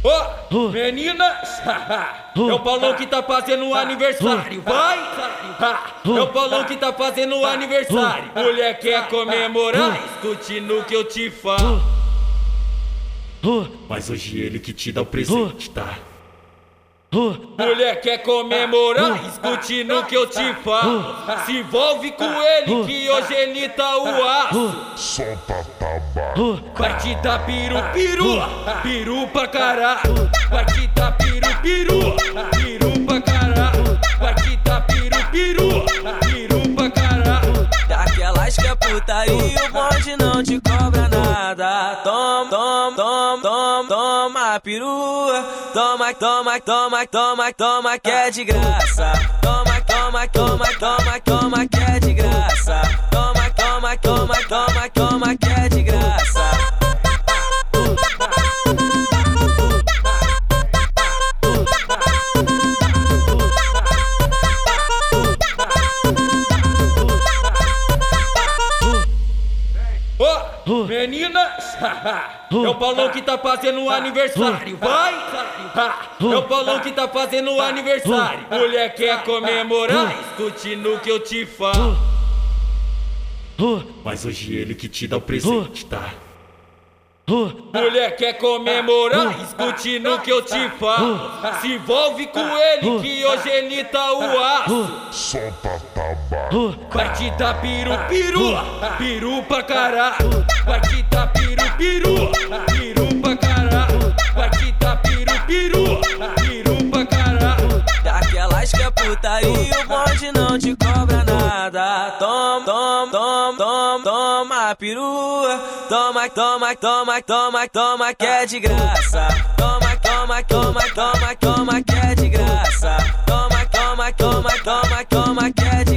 Ô, meninas, é o Paulão que tá fazendo aniversário, vai! É o Paulão que tá fazendo aniversário. Mulher quer comemorar, escute no que eu te falo. Mas hoje ele que te dá o presente, tá? Mulher quer comemorar, escute no que eu te falo. Se envolve com ele que hoje ele tá o aço. solta tabaco, Vai te dar piru, piru, piru pra caralho. Vai te dar piru, piru, piru pra caralho. Vai te dar piru, piru, piru pra caralho. Daquelas que é putaria, o bonde não te cobra nada. Toma, toma, toma, toma, perua. Toma, toma, toma, toma, toma, que é de graça. Toma, toma, toma, toma, toma, que é de graça. Toma, toma, toma, toma, toma, que é de graça. Meninas, é o Paulão que tá fazendo aniversário, vai! É o Paulão que tá fazendo aniversário. Mulher quer comemorar, escute no que eu te falo. Mas hoje ele que te dá o presente, tá? Mulher quer comemorar, escute no que eu te falo. Se envolve com ele que hoje ele tá o aço. solta tabaco, Vai te dar piru, piru, piru pra caralho. Te dar piru, piru, piru pra caralho. Te dar piru, piru, piru pra caralho. Daquelas que é putaria, o bonde não te cobra nada. Toma, toma, toma, toma, toma perua. Toma, toma, toma, toma, toma, que é de graça. Toma, toma, toma, toma, toma, que é de graça. Toma, toma, toma, toma, toma, que é de